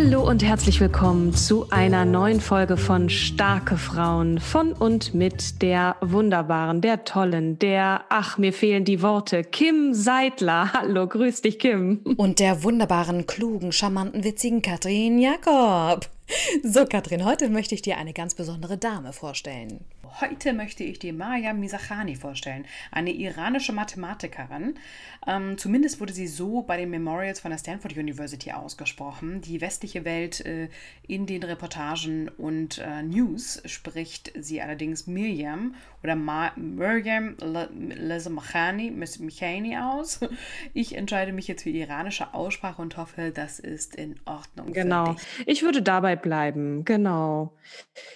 Hallo und herzlich willkommen zu einer neuen Folge von Starke Frauen von und mit der wunderbaren, der tollen, der, ach, mir fehlen die Worte, Kim Seidler. Hallo, grüß dich, Kim. Und der wunderbaren, klugen, charmanten, witzigen Katrin Jakob. So, Katrin, heute möchte ich dir eine ganz besondere Dame vorstellen. Heute möchte ich dir Maya Misachani vorstellen, eine iranische Mathematikerin. Ähm, zumindest wurde sie so bei den Memorials von der Stanford University ausgesprochen. Die westliche Welt äh, in den Reportagen und äh, News spricht sie allerdings Miriam oder Ma Miriam Lezamachani Michani aus. Ich entscheide mich jetzt für die iranische Aussprache und hoffe, das ist in Ordnung. Genau. Ich würde dabei bleiben. Genau.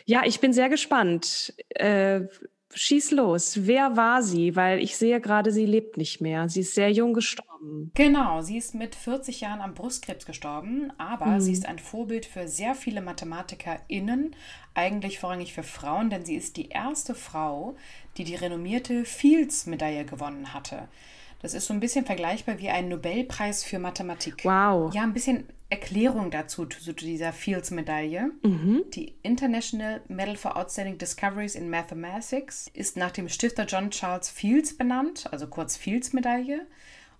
Ja, ich bin sehr gespannt. Äh, schieß los. Wer war sie? Weil ich sehe gerade, sie lebt nicht mehr. Sie ist sehr jung gestorben. Genau, sie ist mit 40 Jahren am Brustkrebs gestorben, aber mhm. sie ist ein Vorbild für sehr viele MathematikerInnen, eigentlich vorrangig für Frauen, denn sie ist die erste Frau, die die renommierte Fields-Medaille gewonnen hatte. Das ist so ein bisschen vergleichbar wie ein Nobelpreis für Mathematik. Wow. Ja, ein bisschen Erklärung dazu, zu dieser Fields-Medaille. Mhm. Die International Medal for Outstanding Discoveries in Mathematics ist nach dem Stifter John Charles Fields benannt, also kurz Fields-Medaille.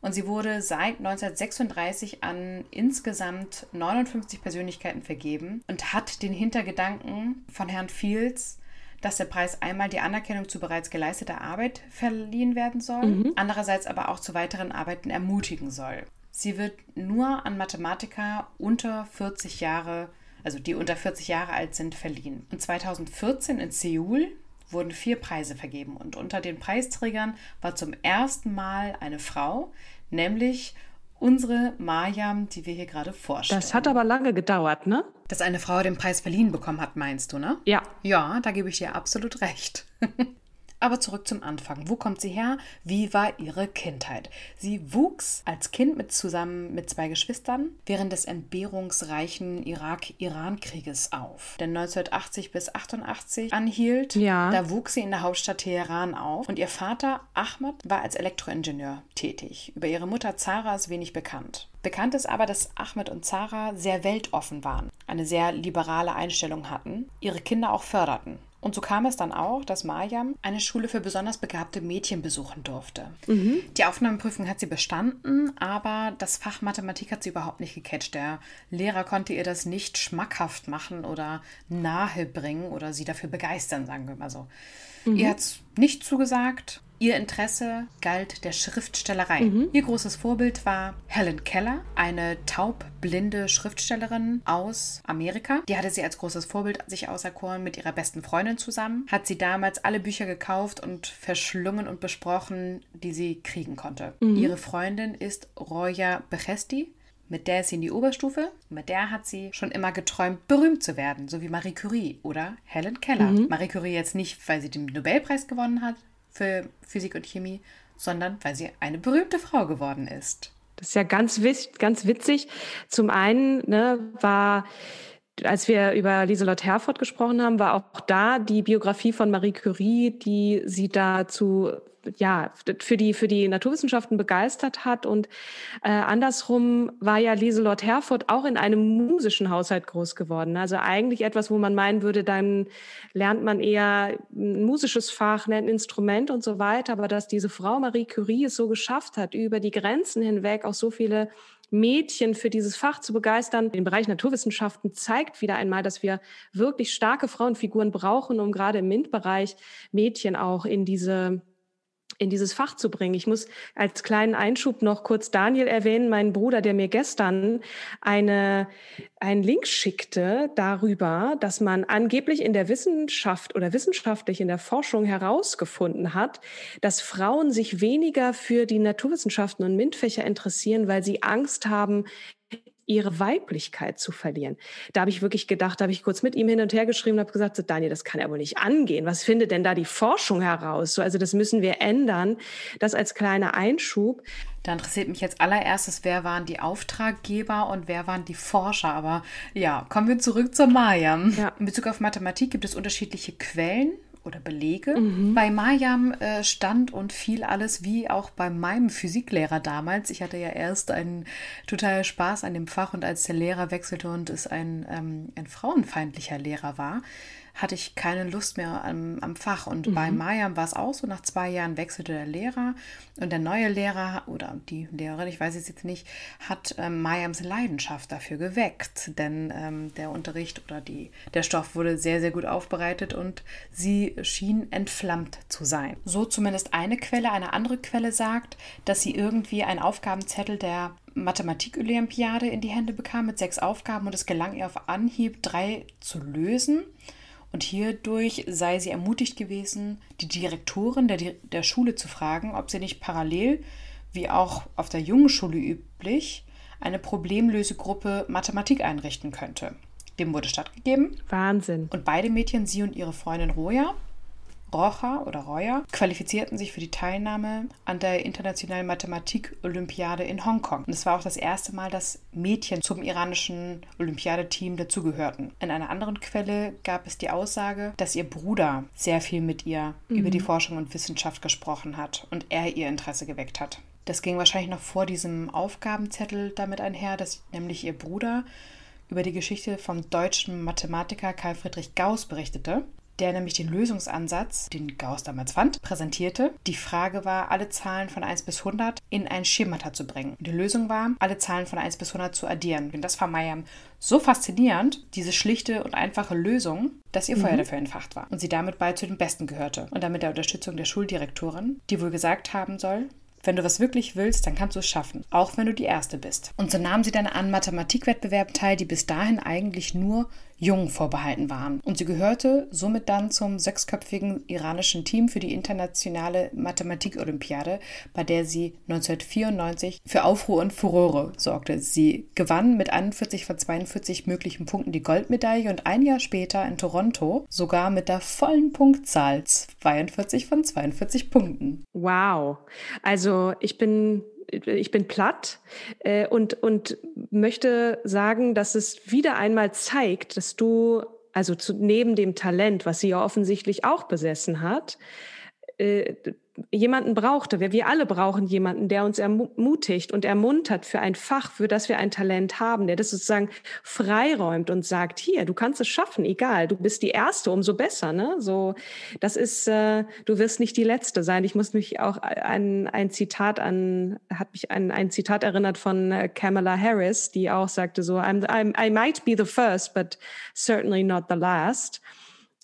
Und sie wurde seit 1936 an insgesamt 59 Persönlichkeiten vergeben und hat den Hintergedanken von Herrn Fields, dass der Preis einmal die Anerkennung zu bereits geleisteter Arbeit verliehen werden soll, mhm. andererseits aber auch zu weiteren Arbeiten ermutigen soll. Sie wird nur an Mathematiker unter 40 Jahre, also die unter 40 Jahre alt sind, verliehen. Und 2014 in Seoul wurden vier Preise vergeben und unter den Preisträgern war zum ersten Mal eine Frau, nämlich unsere Mariam, die wir hier gerade vorstellen. Das hat aber lange gedauert, ne? Dass eine Frau den Preis verliehen bekommen hat, meinst du, ne? Ja. Ja, da gebe ich dir absolut recht. Aber zurück zum Anfang. Wo kommt sie her? Wie war ihre Kindheit? Sie wuchs als Kind mit zusammen mit zwei Geschwistern während des entbehrungsreichen Irak-Iran-Krieges auf. Der 1980 bis 88 anhielt. Ja. Da wuchs sie in der Hauptstadt Teheran auf und ihr Vater Ahmad war als Elektroingenieur tätig. Über ihre Mutter Zara ist wenig bekannt. Bekannt ist aber, dass Ahmed und Zara sehr weltoffen waren, eine sehr liberale Einstellung hatten, ihre Kinder auch förderten. Und so kam es dann auch, dass Mariam eine Schule für besonders begabte Mädchen besuchen durfte. Mhm. Die Aufnahmeprüfung hat sie bestanden, aber das Fach Mathematik hat sie überhaupt nicht gecatcht. Der Lehrer konnte ihr das nicht schmackhaft machen oder nahebringen oder sie dafür begeistern, sagen wir mal so. Mhm. Ihr hat es nicht zugesagt Ihr Interesse galt der Schriftstellerei. Mhm. Ihr großes Vorbild war Helen Keller, eine taubblinde Schriftstellerin aus Amerika. Die hatte sie als großes Vorbild sich auserkoren mit ihrer besten Freundin zusammen. Hat sie damals alle Bücher gekauft und verschlungen und besprochen, die sie kriegen konnte. Mhm. Ihre Freundin ist Roya Bechesti. Mit der ist sie in die Oberstufe. Mit der hat sie schon immer geträumt, berühmt zu werden, so wie Marie Curie oder Helen Keller. Mhm. Marie Curie jetzt nicht, weil sie den Nobelpreis gewonnen hat, für Physik und Chemie, sondern weil sie eine berühmte Frau geworden ist. Das ist ja ganz, ganz witzig. Zum einen ne, war, als wir über Lieselott Herford gesprochen haben, war auch da die Biografie von Marie Curie, die sie da zu ja, für die, für die Naturwissenschaften begeistert hat. Und äh, andersrum war ja Lieselott Herford auch in einem musischen Haushalt groß geworden. Also eigentlich etwas, wo man meinen würde, dann lernt man eher ein musisches Fach, ein Instrument und so weiter. Aber dass diese Frau Marie Curie es so geschafft hat, über die Grenzen hinweg auch so viele Mädchen für dieses Fach zu begeistern. Im Bereich Naturwissenschaften zeigt wieder einmal, dass wir wirklich starke Frauenfiguren brauchen, um gerade im MINT-Bereich Mädchen auch in diese in dieses Fach zu bringen. Ich muss als kleinen Einschub noch kurz Daniel erwähnen, meinen Bruder, der mir gestern eine, einen Link schickte darüber, dass man angeblich in der Wissenschaft oder wissenschaftlich in der Forschung herausgefunden hat, dass Frauen sich weniger für die Naturwissenschaften und MINT-Fächer interessieren, weil sie Angst haben, ihre Weiblichkeit zu verlieren. Da habe ich wirklich gedacht, da habe ich kurz mit ihm hin und her geschrieben und habe gesagt, so, Daniel, das kann ja wohl nicht angehen. Was findet denn da die Forschung heraus? So, also das müssen wir ändern. Das als kleiner Einschub. Da interessiert mich jetzt allererstes, wer waren die Auftraggeber und wer waren die Forscher. Aber ja, kommen wir zurück zur Mariam. Ja. In Bezug auf Mathematik gibt es unterschiedliche Quellen oder Belege. Mhm. Bei Mayam äh, stand und fiel alles wie auch bei meinem Physiklehrer damals. Ich hatte ja erst einen total Spaß an dem Fach und als der Lehrer wechselte und es ein, ähm, ein frauenfeindlicher Lehrer war, hatte ich keine Lust mehr am, am Fach. Und mhm. bei Mayam war es auch so, nach zwei Jahren wechselte der Lehrer und der neue Lehrer oder die Lehrerin, ich weiß es jetzt nicht, hat ähm, Mayams Leidenschaft dafür geweckt. Denn ähm, der Unterricht oder die, der Stoff wurde sehr, sehr gut aufbereitet und sie schien entflammt zu sein. So zumindest eine Quelle. Eine andere Quelle sagt, dass sie irgendwie einen Aufgabenzettel der Mathematik-Olympiade in die Hände bekam mit sechs Aufgaben und es gelang ihr auf Anhieb drei zu lösen. Und hierdurch sei sie ermutigt gewesen, die Direktorin der, der Schule zu fragen, ob sie nicht parallel, wie auch auf der jungen Schule üblich, eine Problemlösegruppe Mathematik einrichten könnte. Dem wurde stattgegeben. Wahnsinn. Und beide Mädchen, sie und ihre Freundin Roja, Rocha oder Roya qualifizierten sich für die Teilnahme an der Internationalen Mathematik-Olympiade in Hongkong. Und es war auch das erste Mal, dass Mädchen zum iranischen Olympiadeteam dazugehörten. In einer anderen Quelle gab es die Aussage, dass ihr Bruder sehr viel mit ihr mhm. über die Forschung und Wissenschaft gesprochen hat und er ihr Interesse geweckt hat. Das ging wahrscheinlich noch vor diesem Aufgabenzettel damit einher, dass nämlich ihr Bruder über die Geschichte vom deutschen Mathematiker Karl Friedrich Gauss berichtete der nämlich den Lösungsansatz, den Gauss damals fand, präsentierte. Die Frage war, alle Zahlen von 1 bis 100 in ein Schemata zu bringen. Die Lösung war, alle Zahlen von 1 bis 100 zu addieren. Und das war Mayam so faszinierend, diese schlichte und einfache Lösung, dass ihr Feuer mhm. dafür entfacht war und sie damit bald zu den Besten gehörte. Und damit der Unterstützung der Schuldirektorin, die wohl gesagt haben soll, wenn du was wirklich willst, dann kannst du es schaffen, auch wenn du die Erste bist. Und so nahm sie dann an Mathematikwettbewerben teil, die bis dahin eigentlich nur Jungen vorbehalten waren. Und sie gehörte somit dann zum sechsköpfigen iranischen Team für die internationale Mathematik-Olympiade, bei der sie 1994 für Aufruhr und Furore sorgte. Sie gewann mit 41 von 42 möglichen Punkten die Goldmedaille und ein Jahr später in Toronto sogar mit der vollen Punktzahl 42 von 42 Punkten. Wow. Also ich bin ich bin platt äh, und, und möchte sagen, dass es wieder einmal zeigt, dass du, also zu, neben dem Talent, was sie ja offensichtlich auch besessen hat, äh, jemanden brauchte. Wir, wir alle brauchen jemanden, der uns ermutigt und ermuntert für ein Fach, für das wir ein Talent haben, der das sozusagen freiräumt und sagt, hier, du kannst es schaffen, egal, du bist die Erste, umso besser. Ne? So, das ist, äh, du wirst nicht die Letzte sein. Ich muss mich auch an ein Zitat an, hat mich an ein Zitat erinnert von äh, Kamala Harris, die auch sagte so, I'm, I'm, I might be the first, but certainly not the last.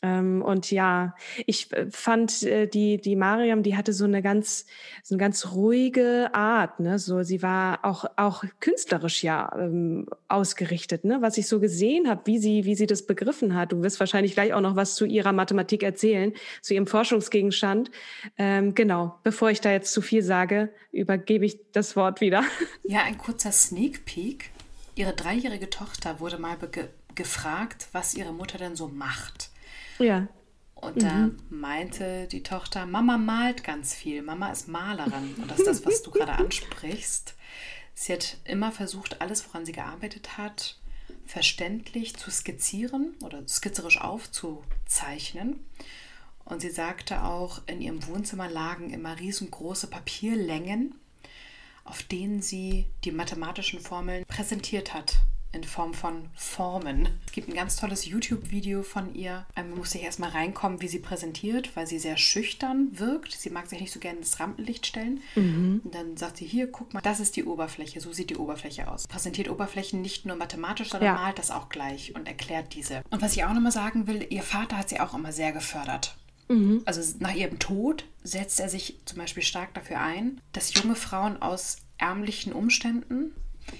Ähm, und ja, ich äh, fand äh, die die Mariam, die hatte so eine ganz so eine ganz ruhige Art, ne? So sie war auch auch künstlerisch ja ähm, ausgerichtet, ne? Was ich so gesehen habe, wie sie wie sie das begriffen hat. Du wirst wahrscheinlich gleich auch noch was zu ihrer Mathematik erzählen, zu ihrem Forschungsgegenstand. Ähm, genau, bevor ich da jetzt zu viel sage, übergebe ich das Wort wieder. Ja, ein kurzer Sneak Peek. Ihre dreijährige Tochter wurde mal gefragt, was ihre Mutter denn so macht. Ja. Und mhm. da meinte die Tochter, Mama malt ganz viel, Mama ist Malerin. Und das ist das, was du gerade ansprichst. Sie hat immer versucht, alles, woran sie gearbeitet hat, verständlich zu skizzieren oder skizzerisch aufzuzeichnen. Und sie sagte auch, in ihrem Wohnzimmer lagen immer riesengroße Papierlängen, auf denen sie die mathematischen Formeln präsentiert hat in Form von Formen. Es gibt ein ganz tolles YouTube-Video von ihr. Ähm, man muss sich erstmal reinkommen, wie sie präsentiert, weil sie sehr schüchtern wirkt. Sie mag sich nicht so gerne ins Rampenlicht stellen. Mhm. Und dann sagt sie, hier, guck mal, das ist die Oberfläche, so sieht die Oberfläche aus. Präsentiert Oberflächen nicht nur mathematisch, sondern ja. malt das auch gleich und erklärt diese. Und was ich auch nochmal sagen will, ihr Vater hat sie auch immer sehr gefördert. Mhm. Also nach ihrem Tod setzt er sich zum Beispiel stark dafür ein, dass junge Frauen aus ärmlichen Umständen,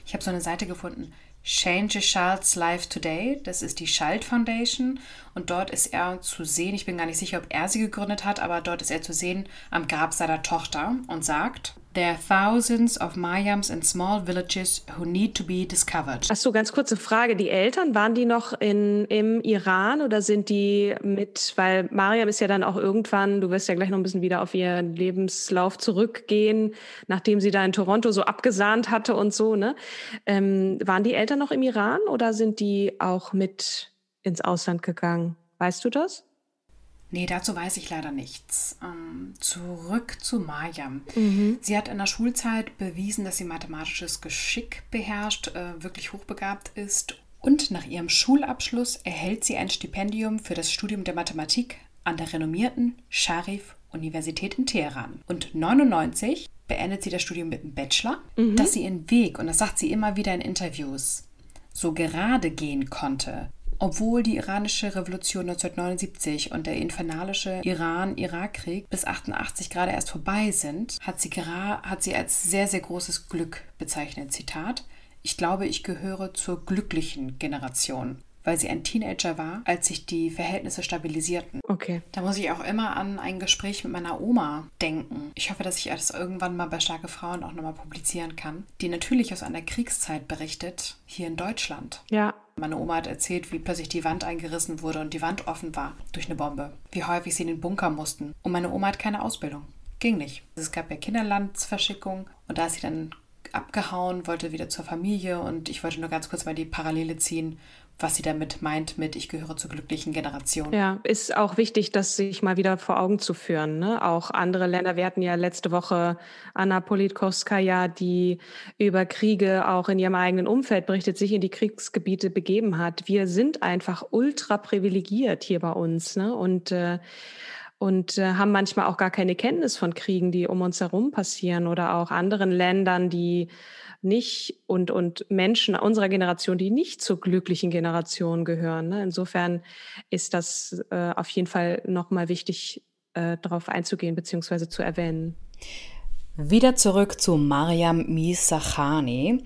ich habe so eine Seite gefunden, Change a Child's Life Today. Das ist die Schalt Foundation und dort ist er zu sehen, ich bin gar nicht sicher, ob er sie gegründet hat, aber dort ist er zu sehen am Grab seiner Tochter und sagt, There are thousands of Mayams in small villages who need to be discovered. Achso, ganz kurze Frage. Die Eltern, waren die noch in, im Iran oder sind die mit, weil Mariam ist ja dann auch irgendwann, du wirst ja gleich noch ein bisschen wieder auf ihren Lebenslauf zurückgehen, nachdem sie da in Toronto so abgesahnt hatte und so, ne? Ähm, waren die Eltern noch im Iran oder sind die auch mit ins Ausland gegangen? Weißt du das? Nee, dazu weiß ich leider nichts. Ähm, zurück zu Mariam. Mhm. Sie hat in der Schulzeit bewiesen, dass sie mathematisches Geschick beherrscht, äh, wirklich hochbegabt ist. Und nach ihrem Schulabschluss erhält sie ein Stipendium für das Studium der Mathematik an der renommierten Sharif Universität in Teheran. Und 99 beendet sie das Studium mit einem Bachelor, mhm. dass sie ihren Weg, und das sagt sie immer wieder in Interviews, so gerade gehen konnte, obwohl die iranische Revolution 1979 und der infernalische Iran-Irak-Krieg bis 88 gerade erst vorbei sind, hat sie, hat sie als sehr, sehr großes Glück bezeichnet. Zitat. Ich glaube, ich gehöre zur glücklichen Generation weil sie ein Teenager war, als sich die Verhältnisse stabilisierten. Okay. Da muss ich auch immer an ein Gespräch mit meiner Oma denken. Ich hoffe, dass ich das irgendwann mal bei Starke Frauen auch nochmal publizieren kann, die natürlich aus einer Kriegszeit berichtet, hier in Deutschland. Ja. Meine Oma hat erzählt, wie plötzlich die Wand eingerissen wurde und die Wand offen war durch eine Bombe. Wie häufig sie in den Bunker mussten. Und meine Oma hat keine Ausbildung. Ging nicht. Es gab ja Kinderlandsverschickung und da ist sie dann abgehauen, wollte wieder zur Familie und ich wollte nur ganz kurz mal die Parallele ziehen, was sie damit meint mit ich gehöre zur glücklichen Generation. Ja, ist auch wichtig, das sich mal wieder vor Augen zu führen. Ne? Auch andere Länder, wir hatten ja letzte Woche Anna Politkovskaya, die über Kriege auch in ihrem eigenen Umfeld berichtet, sich in die Kriegsgebiete begeben hat. Wir sind einfach ultra privilegiert hier bei uns. Ne? Und äh, und äh, haben manchmal auch gar keine Kenntnis von Kriegen, die um uns herum passieren oder auch anderen Ländern, die nicht und, und Menschen unserer Generation, die nicht zur glücklichen Generation gehören. Ne? Insofern ist das äh, auf jeden Fall nochmal wichtig, äh, darauf einzugehen bzw. zu erwähnen. Wieder zurück zu Mariam Misachani.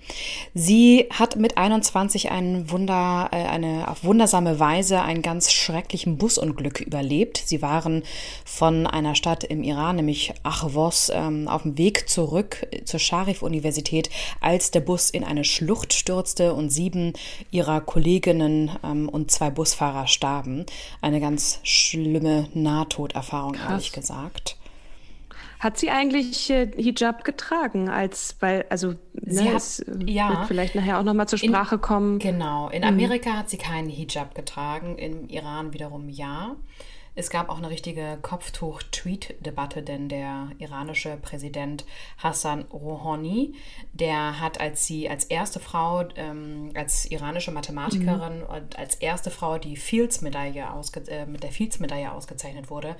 Sie hat mit 21 ein Wunder, äh, eine auf wundersame Weise einen ganz schrecklichen Busunglück überlebt. Sie waren von einer Stadt im Iran, nämlich Achvos, ähm, auf dem Weg zurück zur Sharif-Universität, als der Bus in eine Schlucht stürzte und sieben ihrer Kolleginnen ähm, und zwei Busfahrer starben. Eine ganz schlimme Nahtoderfahrung, ehrlich gesagt. Hat sie eigentlich äh, Hijab getragen, als weil also sie ne, hat, es ja, wird vielleicht nachher auch noch mal zur Sprache in, kommen. Genau, in Amerika mhm. hat sie keinen Hijab getragen, im Iran wiederum ja. Es gab auch eine richtige Kopftuch-Tweet-Debatte, denn der iranische Präsident Hassan Rouhani, der hat als sie als erste Frau, ähm, als iranische Mathematikerin mhm. und als erste Frau, die Fields-Medaille äh, mit der Fields-Medaille ausgezeichnet wurde,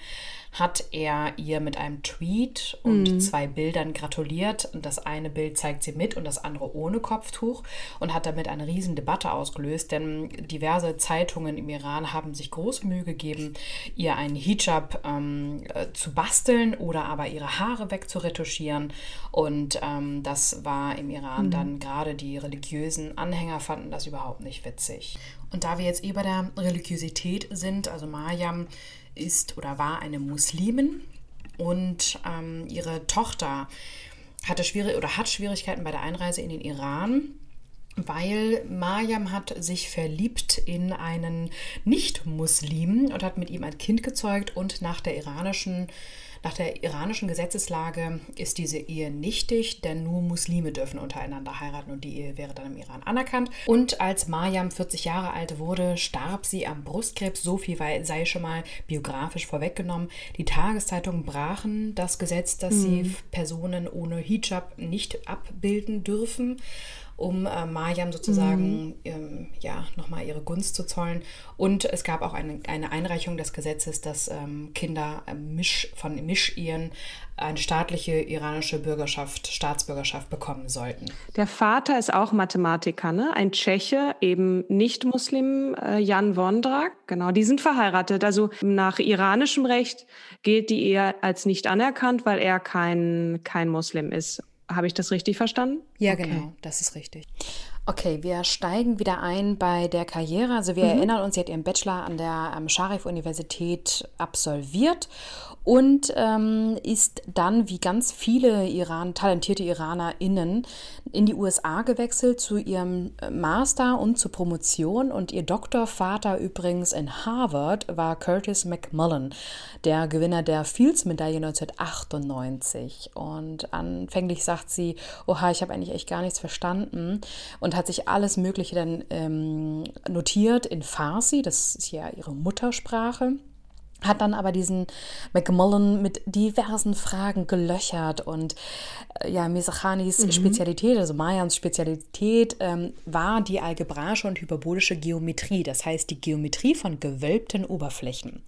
hat er ihr mit einem Tweet und mhm. zwei Bildern gratuliert. Und das eine Bild zeigt sie mit und das andere ohne Kopftuch und hat damit eine riesen Debatte ausgelöst, denn diverse Zeitungen im Iran haben sich große Mühe gegeben, ihr einen Hijab ähm, äh, zu basteln oder aber ihre Haare wegzuretuschieren. Und ähm, das war im Iran mhm. dann gerade die religiösen Anhänger fanden das überhaupt nicht witzig. Und da wir jetzt eh bei der Religiosität sind, also Mariam ist oder war eine Muslimin und ähm, ihre Tochter hatte schwierig oder hat Schwierigkeiten bei der Einreise in den Iran weil Mariam hat sich verliebt in einen Nicht-Muslim und hat mit ihm ein Kind gezeugt und nach der iranischen Nach der iranischen Gesetzeslage ist diese Ehe nichtig, denn nur Muslime dürfen untereinander heiraten und die Ehe wäre dann im Iran anerkannt. Und als Mariam 40 Jahre alt wurde, starb sie am Brustkrebs. So viel sei schon mal biografisch vorweggenommen. Die Tageszeitungen brachen das Gesetz, dass mhm. sie Personen ohne Hijab nicht abbilden dürfen um äh, Mariam sozusagen mhm. ähm, ja, nochmal ihre Gunst zu zollen. Und es gab auch eine, eine Einreichung des Gesetzes, dass ähm, Kinder äh, Misch, von Misch-Ehen eine staatliche iranische Bürgerschaft, Staatsbürgerschaft bekommen sollten. Der Vater ist auch Mathematiker, ne? ein Tscheche, eben nicht Muslim, äh, Jan Wondrak. Genau, die sind verheiratet. Also nach iranischem Recht gilt die Ehe als nicht anerkannt, weil er kein, kein Muslim ist. Habe ich das richtig verstanden? Ja, okay. genau, das ist richtig. Okay, wir steigen wieder ein bei der Karriere. Also wir mhm. erinnern uns, sie hat ihren Bachelor an der ähm, Scharif-Universität absolviert und ähm, ist dann, wie ganz viele Iran, talentierte IranerInnen, in die USA gewechselt zu ihrem äh, Master und zur Promotion. Und ihr Doktorvater übrigens in Harvard war Curtis McMullen, der Gewinner der Fields-Medaille 1998. Und anfänglich sagt sie, oha, ich habe eigentlich echt gar nichts verstanden und hat sich alles Mögliche dann ähm, notiert in Farsi, das ist ja ihre Muttersprache hat dann aber diesen McMullen mit diversen Fragen gelöchert und äh, ja, Misachanis mhm. Spezialität, also Mayans Spezialität, ähm, war die algebraische und hyperbolische Geometrie, das heißt die Geometrie von gewölbten Oberflächen.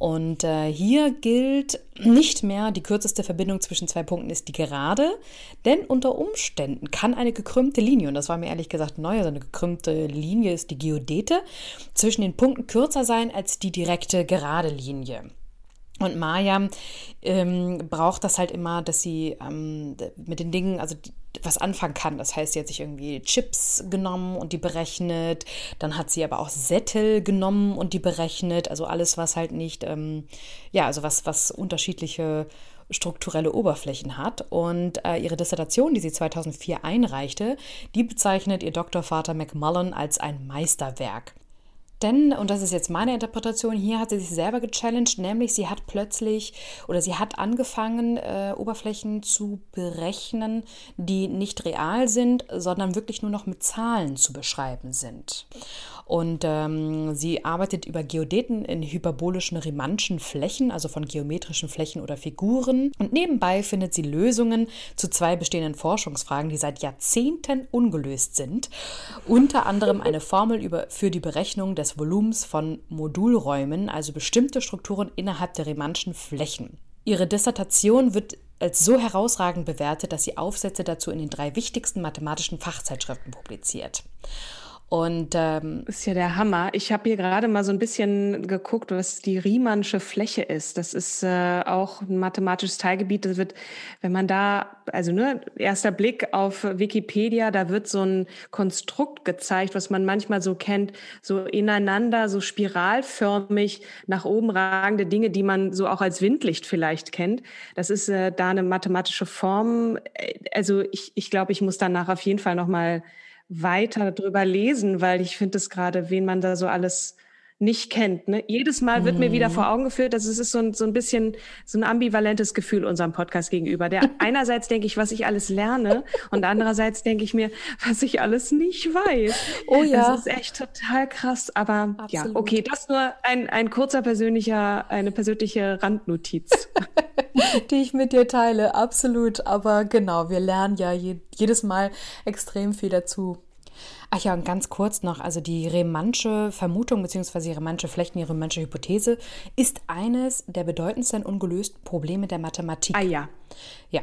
Und äh, hier gilt nicht mehr, die kürzeste Verbindung zwischen zwei Punkten ist die gerade, denn unter Umständen kann eine gekrümmte Linie, und das war mir ehrlich gesagt neu, also eine gekrümmte Linie ist die Geodete, zwischen den Punkten kürzer sein als die direkte gerade Linie. Und Maya ähm, braucht das halt immer, dass sie ähm, mit den Dingen, also die, was anfangen kann. Das heißt, sie hat sich irgendwie Chips genommen und die berechnet. Dann hat sie aber auch Sättel genommen und die berechnet. Also alles, was halt nicht, ähm, ja, also was, was unterschiedliche strukturelle Oberflächen hat. Und äh, ihre Dissertation, die sie 2004 einreichte, die bezeichnet ihr Doktorvater McMullen als ein Meisterwerk. Denn, und das ist jetzt meine Interpretation, hier hat sie sich selber gechallenged, nämlich sie hat plötzlich oder sie hat angefangen, äh, Oberflächen zu berechnen, die nicht real sind, sondern wirklich nur noch mit Zahlen zu beschreiben sind. Und ähm, sie arbeitet über Geodeten in hyperbolischen Riemannschen Flächen, also von geometrischen Flächen oder Figuren. Und nebenbei findet sie Lösungen zu zwei bestehenden Forschungsfragen, die seit Jahrzehnten ungelöst sind. Unter anderem eine Formel über, für die Berechnung des Volumens von Modulräumen, also bestimmte Strukturen innerhalb der Riemannschen Flächen. Ihre Dissertation wird als so herausragend bewertet, dass sie Aufsätze dazu in den drei wichtigsten mathematischen Fachzeitschriften publiziert. Und ähm, ist ja der Hammer. Ich habe hier gerade mal so ein bisschen geguckt, was die Riemannsche Fläche ist. Das ist äh, auch ein mathematisches Teilgebiet. Das wird, wenn man da, also ne, erster Blick auf Wikipedia, da wird so ein Konstrukt gezeigt, was man manchmal so kennt, so ineinander, so spiralförmig nach oben ragende Dinge, die man so auch als Windlicht vielleicht kennt. Das ist äh, da eine mathematische Form. Äh, also ich, ich glaube, ich muss danach auf jeden Fall noch mal weiter drüber lesen, weil ich finde es gerade, wen man da so alles nicht kennt. Ne? Jedes Mal wird mhm. mir wieder mhm. vor Augen geführt, dass es ist so ein, so ein bisschen so ein ambivalentes Gefühl unserem Podcast gegenüber. Der einerseits denke ich, was ich alles lerne und andererseits denke ich mir, was ich alles nicht weiß. Oh ja. Das ist echt total krass. Aber Absolut. ja, okay, das nur ein, ein kurzer persönlicher, eine persönliche Randnotiz. die ich mit dir teile, absolut. Aber genau, wir lernen ja je, jedes Mal extrem viel dazu. Ach ja, und ganz kurz noch, also die Remannsche Vermutung bzw. die Remannsche Flechten, die Remannsche Hypothese ist eines der bedeutendsten ungelösten Probleme der Mathematik. Ah ja. Ja.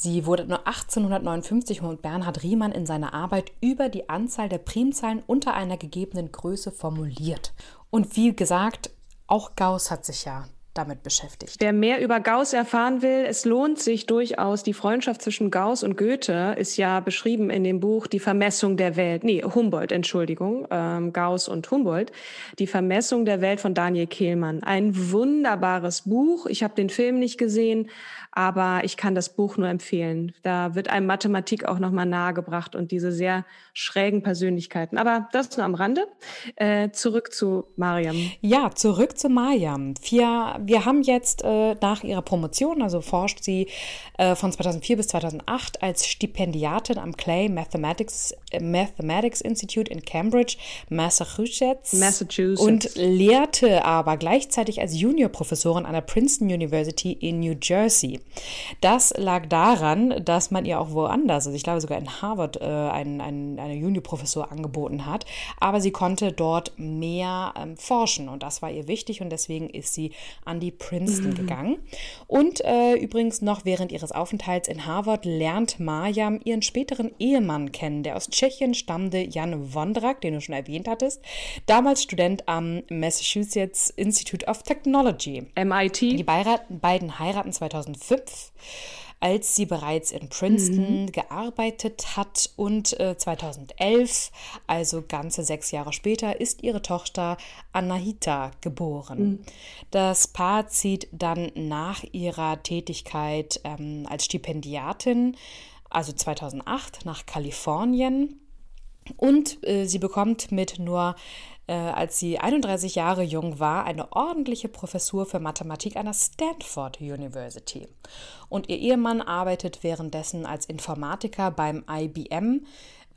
Sie wurde nur 1859 von Bernhard Riemann in seiner Arbeit über die Anzahl der Primzahlen unter einer gegebenen Größe formuliert. Und wie gesagt, auch Gauss hat sich ja damit beschäftigt. Wer mehr über Gauss erfahren will, es lohnt sich durchaus. Die Freundschaft zwischen Gauss und Goethe ist ja beschrieben in dem Buch Die Vermessung der Welt. Nee, Humboldt, Entschuldigung. Ähm, Gauss und Humboldt. Die Vermessung der Welt von Daniel Kehlmann. Ein wunderbares Buch. Ich habe den Film nicht gesehen, aber ich kann das Buch nur empfehlen. Da wird einem Mathematik auch nochmal nahegebracht und diese sehr schrägen Persönlichkeiten. Aber das nur am Rande. Äh, zurück zu Mariam. Ja, zurück zu Mariam. Vier wir haben jetzt äh, nach ihrer Promotion, also forscht sie äh, von 2004 bis 2008 als Stipendiatin am Clay Mathematics, äh, Mathematics Institute in Cambridge, Massachusetts, Massachusetts. Und lehrte aber gleichzeitig als Juniorprofessorin an der Princeton University in New Jersey. Das lag daran, dass man ihr auch woanders, also ich glaube sogar in Harvard, äh, ein, ein, eine Juniorprofessur angeboten hat, aber sie konnte dort mehr ähm, forschen und das war ihr wichtig und deswegen ist sie an die Princeton mhm. gegangen. Und äh, übrigens noch während ihres Aufenthalts in Harvard lernt Mariam ihren späteren Ehemann kennen, der aus Tschechien stammende Jan Wondrak, den du schon erwähnt hattest, damals Student am Massachusetts Institute of Technology. MIT. Die beiden heiraten 2005 als sie bereits in Princeton mhm. gearbeitet hat und äh, 2011, also ganze sechs Jahre später, ist ihre Tochter Anahita geboren. Mhm. Das Paar zieht dann nach ihrer Tätigkeit ähm, als Stipendiatin, also 2008, nach Kalifornien. Und äh, sie bekommt mit nur äh, als sie 31 Jahre jung war, eine ordentliche Professur für Mathematik an der Stanford University. Und ihr Ehemann arbeitet währenddessen als Informatiker beim IBM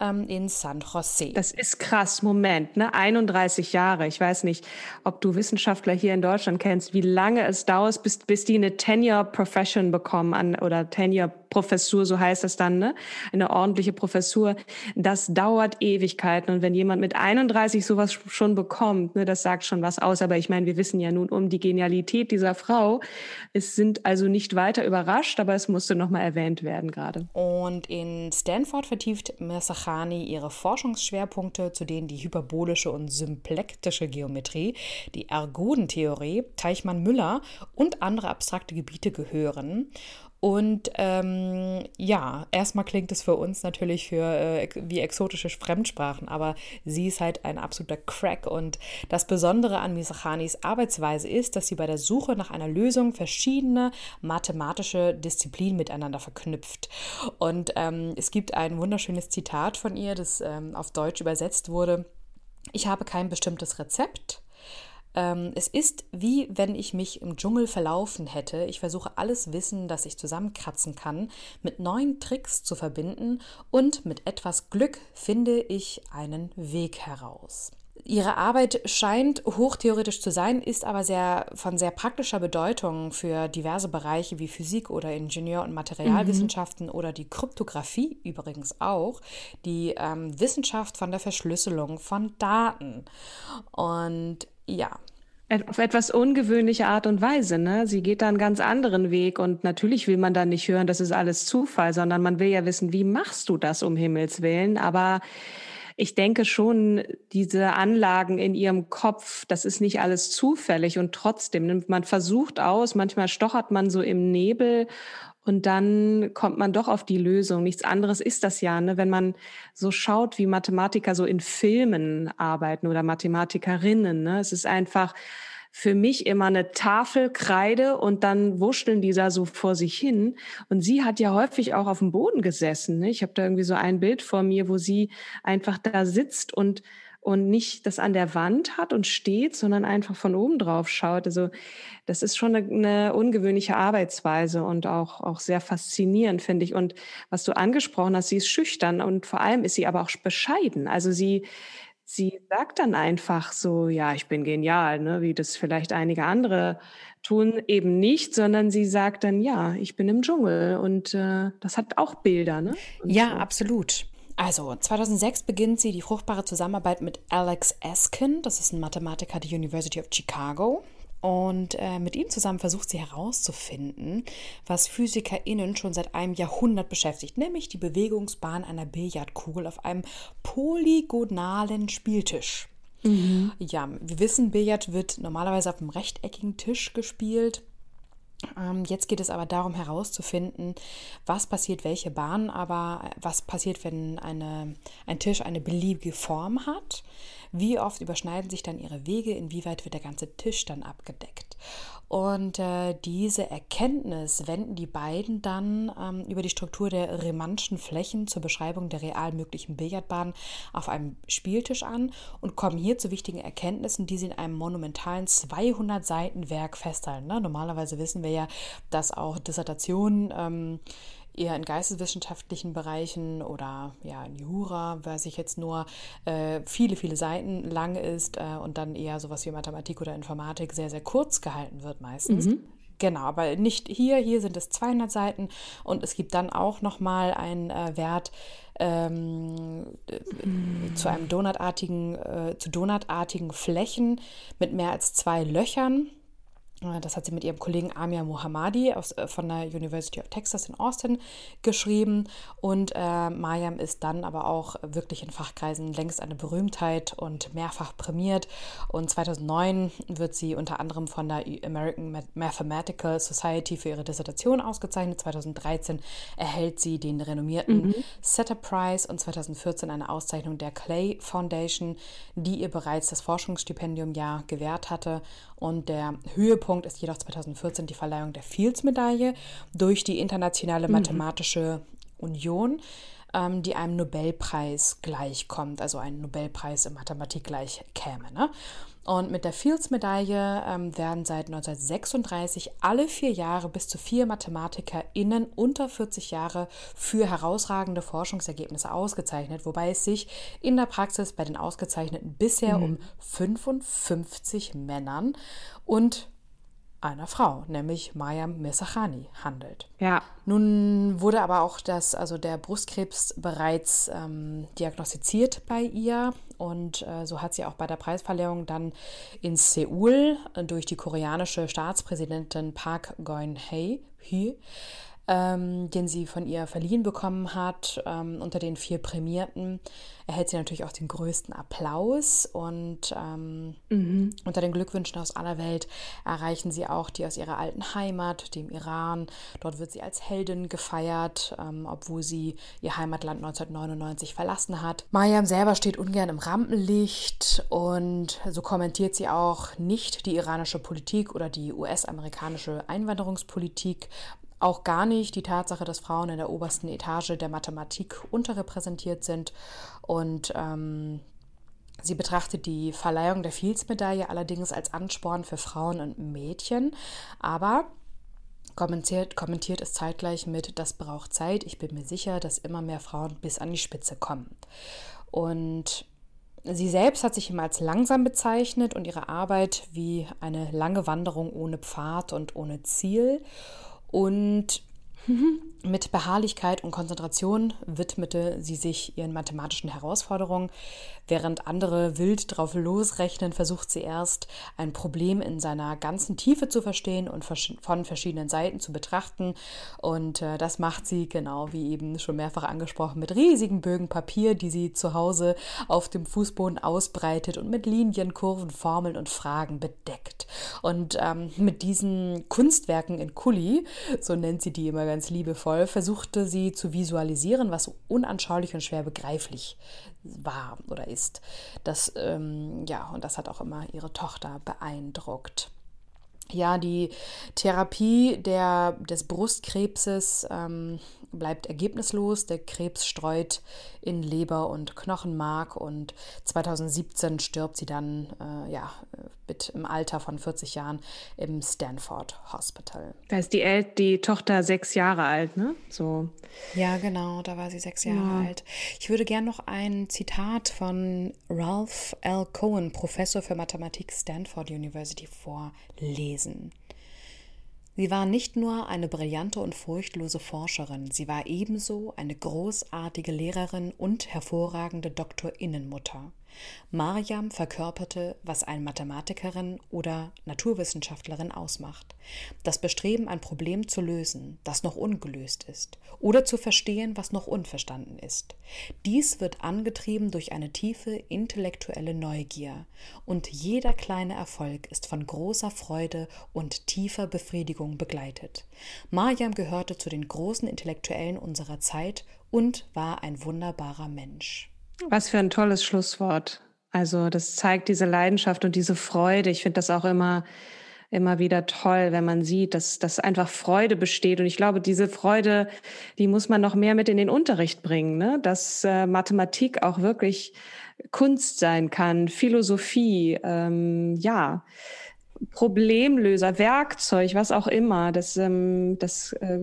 ähm, in San Jose. Das ist krass. Moment, ne? 31 Jahre. Ich weiß nicht, ob du Wissenschaftler hier in Deutschland kennst, wie lange es dauert, bis, bis die eine Tenure Profession bekommen an, oder Tenure Professur, so heißt das dann, ne? Eine ordentliche Professur. Das dauert Ewigkeiten. Und wenn jemand mit 31 sowas schon bekommt, ne, das sagt schon was aus. Aber ich meine, wir wissen ja nun um die Genialität dieser Frau. Es sind also nicht weiter überrascht, aber es musste nochmal erwähnt werden gerade. Und in Stanford vertieft Mirzacha Shani ihre Forschungsschwerpunkte, zu denen die hyperbolische und symplektische Geometrie, die Ergodentheorie, Teichmann-Müller und andere abstrakte Gebiete gehören. Und ähm, ja, erstmal klingt es für uns natürlich für äh, wie exotische Fremdsprachen, aber sie ist halt ein absoluter Crack. Und das Besondere an Misachanis Arbeitsweise ist, dass sie bei der Suche nach einer Lösung verschiedene mathematische Disziplinen miteinander verknüpft. Und ähm, es gibt ein wunderschönes Zitat von ihr, das ähm, auf Deutsch übersetzt wurde. Ich habe kein bestimmtes Rezept es ist wie wenn ich mich im Dschungel verlaufen hätte. Ich versuche alles Wissen, das ich zusammenkratzen kann, mit neuen Tricks zu verbinden und mit etwas Glück finde ich einen Weg heraus. Ihre Arbeit scheint hochtheoretisch zu sein, ist aber sehr von sehr praktischer Bedeutung für diverse Bereiche wie Physik oder Ingenieur- und Materialwissenschaften mhm. oder die Kryptographie übrigens auch, die ähm, Wissenschaft von der Verschlüsselung von Daten. Und ja. Auf etwas ungewöhnliche Art und Weise, ne? Sie geht da einen ganz anderen Weg und natürlich will man dann nicht hören, das ist alles Zufall, sondern man will ja wissen, wie machst du das um Himmels Willen? Aber ich denke schon, diese Anlagen in ihrem Kopf, das ist nicht alles zufällig und trotzdem nimmt man versucht aus, manchmal stochert man so im Nebel und dann kommt man doch auf die Lösung. Nichts anderes ist das ja, ne? wenn man so schaut, wie Mathematiker so in Filmen arbeiten oder Mathematikerinnen. Ne? Es ist einfach für mich immer eine Tafel Kreide und dann wuscheln die da so vor sich hin. Und sie hat ja häufig auch auf dem Boden gesessen. Ne? Ich habe da irgendwie so ein Bild vor mir, wo sie einfach da sitzt und und nicht das an der Wand hat und steht, sondern einfach von oben drauf schaut. Also das ist schon eine, eine ungewöhnliche Arbeitsweise und auch, auch sehr faszinierend, finde ich. Und was du angesprochen hast, sie ist schüchtern und vor allem ist sie aber auch bescheiden. Also sie, sie sagt dann einfach so, ja, ich bin genial, ne, wie das vielleicht einige andere tun, eben nicht, sondern sie sagt dann, ja, ich bin im Dschungel und äh, das hat auch Bilder. Ne? Und ja, so. absolut. Also 2006 beginnt sie die fruchtbare Zusammenarbeit mit Alex Eskin, das ist ein Mathematiker der University of Chicago. Und äh, mit ihm zusammen versucht sie herauszufinden, was PhysikerInnen schon seit einem Jahrhundert beschäftigt, nämlich die Bewegungsbahn einer Billardkugel auf einem polygonalen Spieltisch. Mhm. Ja, wir wissen, Billard wird normalerweise auf einem rechteckigen Tisch gespielt. Ähm, jetzt geht es aber darum herauszufinden, was passiert, welche Bahn, aber was passiert, wenn eine, ein Tisch eine beliebige Form hat, wie oft überschneiden sich dann ihre Wege, inwieweit wird der ganze Tisch dann abgedeckt. Und äh, diese Erkenntnis wenden die beiden dann ähm, über die Struktur der Remannschen Flächen zur Beschreibung der real möglichen Billardbahn auf einem Spieltisch an und kommen hier zu wichtigen Erkenntnissen, die sie in einem monumentalen 200 Seiten Werk festhalten. Ne? Normalerweise wissen wir ja, dass auch Dissertationen ähm, eher in geisteswissenschaftlichen Bereichen oder ja in Jura, weiß ich jetzt nur, äh, viele, viele Seiten lang ist äh, und dann eher sowas wie Mathematik oder Informatik sehr, sehr kurz gehalten wird meistens. Mhm. Genau, aber nicht hier. Hier sind es 200 Seiten und es gibt dann auch nochmal einen äh, Wert ähm, mhm. zu einem donutartigen, äh, zu donutartigen Flächen mit mehr als zwei Löchern das hat sie mit ihrem Kollegen Amir Mohammadi aus, äh, von der University of Texas in Austin geschrieben. Und äh, Mariam ist dann aber auch wirklich in Fachkreisen längst eine Berühmtheit und mehrfach prämiert. Und 2009 wird sie unter anderem von der American Mathematical Society für ihre Dissertation ausgezeichnet. 2013 erhält sie den renommierten mhm. Setter Prize und 2014 eine Auszeichnung der Clay Foundation, die ihr bereits das Forschungsstipendium ja gewährt hatte. Und der Höhepunkt ist jedoch 2014 die Verleihung der Fields-Medaille durch die Internationale mhm. Mathematische Union, ähm, die einem Nobelpreis gleichkommt, also ein Nobelpreis in Mathematik gleich käme. Ne? Und mit der Fields-Medaille ähm, werden seit 1936 alle vier Jahre bis zu vier MathematikerInnen unter 40 Jahre für herausragende Forschungsergebnisse ausgezeichnet, wobei es sich in der Praxis bei den Ausgezeichneten bisher mhm. um 55 Männern und einer Frau, nämlich Mayam Mesachani, handelt. Ja. Nun wurde aber auch das, also der Brustkrebs bereits ähm, diagnostiziert bei ihr und äh, so hat sie auch bei der Preisverleihung dann in Seoul durch die koreanische Staatspräsidentin Park Geun-hye ähm, den sie von ihr verliehen bekommen hat. Ähm, unter den vier Prämierten erhält sie natürlich auch den größten Applaus und ähm, mhm. unter den Glückwünschen aus aller Welt erreichen sie auch die aus ihrer alten Heimat, dem Iran. Dort wird sie als Heldin gefeiert, ähm, obwohl sie ihr Heimatland 1999 verlassen hat. Mariam selber steht ungern im Rampenlicht und so kommentiert sie auch nicht die iranische Politik oder die US-amerikanische Einwanderungspolitik, auch gar nicht die Tatsache, dass Frauen in der obersten Etage der Mathematik unterrepräsentiert sind. Und ähm, sie betrachtet die Verleihung der Fields-Medaille allerdings als Ansporn für Frauen und Mädchen. Aber kommentiert, kommentiert es zeitgleich mit, das braucht Zeit. Ich bin mir sicher, dass immer mehr Frauen bis an die Spitze kommen. Und Sie selbst hat sich immer als langsam bezeichnet und ihre Arbeit wie eine lange Wanderung ohne Pfad und ohne Ziel. Und mit Beharrlichkeit und Konzentration widmete sie sich ihren mathematischen Herausforderungen. Während andere wild drauf losrechnen, versucht sie erst, ein Problem in seiner ganzen Tiefe zu verstehen und von verschiedenen Seiten zu betrachten. Und äh, das macht sie, genau wie eben schon mehrfach angesprochen, mit riesigen Bögen Papier, die sie zu Hause auf dem Fußboden ausbreitet und mit Linien, Kurven, Formeln und Fragen bedeckt. Und ähm, mit diesen Kunstwerken in Kuli, so nennt sie die immer ganz liebevoll, versuchte sie zu visualisieren, was unanschaulich und schwer begreiflich war oder ist. Das, ähm, ja, und das hat auch immer ihre Tochter beeindruckt. Ja, die Therapie der, des Brustkrebses ähm, bleibt ergebnislos. Der Krebs streut in Leber und Knochenmark und 2017 stirbt sie dann äh, ja, mit im Alter von 40 Jahren im Stanford Hospital. Da ist die, El die Tochter sechs Jahre alt, ne? So. Ja, genau, da war sie sechs Jahre ja. alt. Ich würde gern noch ein Zitat von Ralph L. Cohen, Professor für Mathematik Stanford University, vorlesen. Sie war nicht nur eine brillante und furchtlose Forscherin, sie war ebenso eine großartige Lehrerin und hervorragende Doktorinnenmutter. Mariam verkörperte, was eine Mathematikerin oder Naturwissenschaftlerin ausmacht. Das Bestreben, ein Problem zu lösen, das noch ungelöst ist, oder zu verstehen, was noch unverstanden ist. Dies wird angetrieben durch eine tiefe intellektuelle Neugier, und jeder kleine Erfolg ist von großer Freude und tiefer Befriedigung begleitet. Mariam gehörte zu den großen Intellektuellen unserer Zeit und war ein wunderbarer Mensch. Was für ein tolles Schlusswort. Also das zeigt diese Leidenschaft und diese Freude. Ich finde das auch immer immer wieder toll, wenn man sieht, dass, dass einfach Freude besteht. Und ich glaube, diese Freude, die muss man noch mehr mit in den Unterricht bringen, ne? dass äh, Mathematik auch wirklich Kunst sein kann, Philosophie, ähm, ja. Problemlöser, Werkzeug, was auch immer, das, ähm, das äh,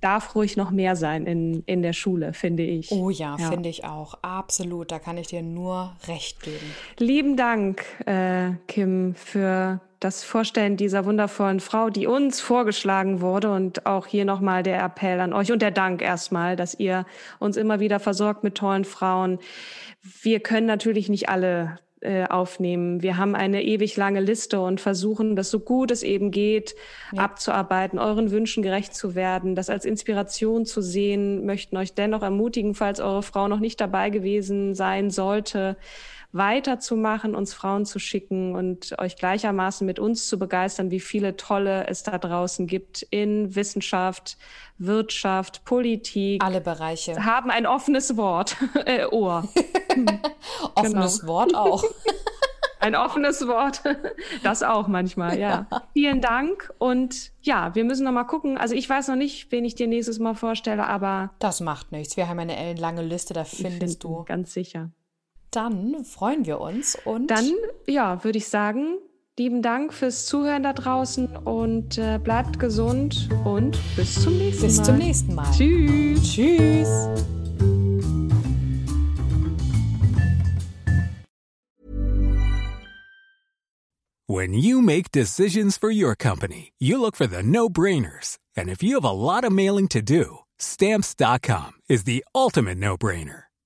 darf ruhig noch mehr sein in, in der Schule, finde ich. Oh ja, ja. finde ich auch. Absolut. Da kann ich dir nur recht geben. Lieben Dank, äh, Kim, für das Vorstellen dieser wundervollen Frau, die uns vorgeschlagen wurde. Und auch hier nochmal der Appell an euch und der Dank erstmal, dass ihr uns immer wieder versorgt mit tollen Frauen. Wir können natürlich nicht alle äh, aufnehmen. Wir haben eine ewig lange Liste und versuchen, das so gut es eben geht, ja. abzuarbeiten, euren Wünschen gerecht zu werden, das als Inspiration zu sehen, möchten euch dennoch ermutigen, falls eure Frau noch nicht dabei gewesen sein sollte, weiterzumachen, uns Frauen zu schicken und euch gleichermaßen mit uns zu begeistern, wie viele tolle es da draußen gibt in Wissenschaft, Wirtschaft, Politik. Alle Bereiche. Haben ein offenes Wort, äh, Ohr. offenes genau. Wort auch. Ein offenes Wort, das auch manchmal, ja. ja. Vielen Dank und ja, wir müssen noch mal gucken. Also ich weiß noch nicht, wen ich dir nächstes Mal vorstelle, aber das macht nichts. Wir haben eine ellenlange Liste, da findest du ganz sicher. Dann freuen wir uns und dann, ja, würde ich sagen, lieben Dank fürs Zuhören da draußen und äh, bleibt gesund und bis zum nächsten bis Mal. Bis zum nächsten Mal. Tschüss. Tschüss. When you make decisions for your company, you look for the no-brainers. And if you have a lot of mailing to do, stamps.com is the ultimate no-brainer.